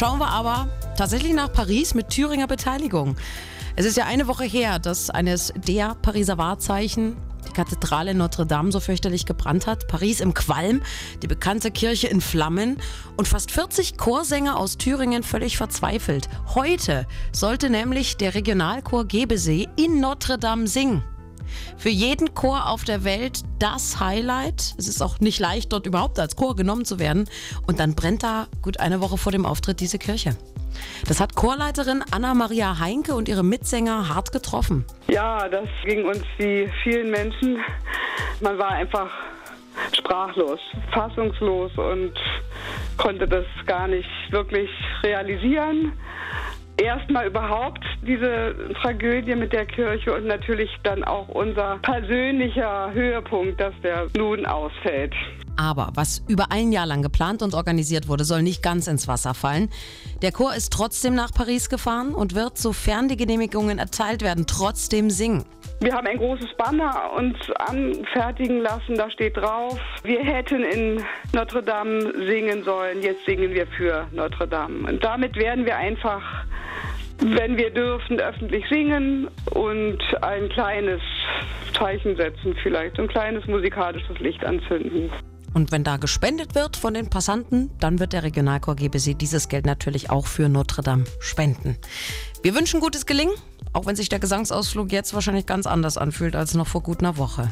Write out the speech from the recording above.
Schauen wir aber tatsächlich nach Paris mit Thüringer Beteiligung. Es ist ja eine Woche her, dass eines der Pariser Wahrzeichen die Kathedrale Notre Dame so fürchterlich gebrannt hat, Paris im Qualm, die bekannte Kirche in Flammen und fast 40 Chorsänger aus Thüringen völlig verzweifelt. Heute sollte nämlich der Regionalchor Gebesee in Notre Dame singen. Für jeden Chor auf der Welt das Highlight. Es ist auch nicht leicht, dort überhaupt als Chor genommen zu werden. Und dann brennt da gut eine Woche vor dem Auftritt diese Kirche. Das hat Chorleiterin Anna-Maria Heinke und ihre Mitsänger hart getroffen. Ja, das ging uns wie vielen Menschen. Man war einfach sprachlos, fassungslos und konnte das gar nicht wirklich realisieren erstmal überhaupt diese Tragödie mit der Kirche und natürlich dann auch unser persönlicher Höhepunkt, dass der nun ausfällt. Aber was über ein Jahr lang geplant und organisiert wurde, soll nicht ganz ins Wasser fallen. Der Chor ist trotzdem nach Paris gefahren und wird, sofern die Genehmigungen erteilt werden, trotzdem singen. Wir haben ein großes Banner uns anfertigen lassen, da steht drauf, wir hätten in Notre Dame singen sollen, jetzt singen wir für Notre Dame. Und damit werden wir einfach wenn wir dürfen, öffentlich singen und ein kleines Zeichen setzen, vielleicht ein kleines musikalisches Licht anzünden. Und wenn da gespendet wird von den Passanten, dann wird der Regionalchor GBC dieses Geld natürlich auch für Notre Dame spenden. Wir wünschen gutes Gelingen, auch wenn sich der Gesangsausflug jetzt wahrscheinlich ganz anders anfühlt als noch vor gut einer Woche.